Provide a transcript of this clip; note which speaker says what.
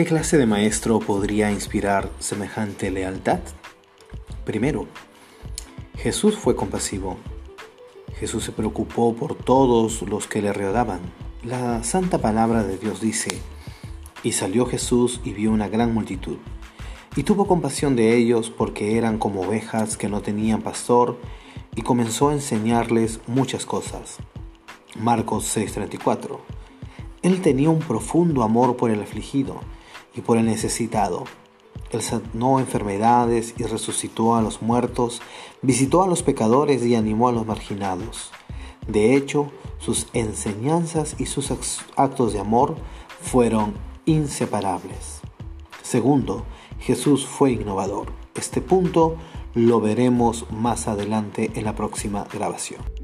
Speaker 1: ¿Qué clase de maestro podría inspirar semejante lealtad? Primero, Jesús fue compasivo. Jesús se preocupó por todos los que le rodeaban. La santa palabra de Dios dice, y salió Jesús y vio una gran multitud, y tuvo compasión de ellos porque eran como ovejas que no tenían pastor, y comenzó a enseñarles muchas cosas. Marcos 6:34. Él tenía un profundo amor por el afligido y por el necesitado. Él sanó enfermedades y resucitó a los muertos, visitó a los pecadores y animó a los marginados. De hecho, sus enseñanzas y sus actos de amor fueron inseparables. Segundo, Jesús fue innovador. Este punto lo veremos más adelante en la próxima grabación.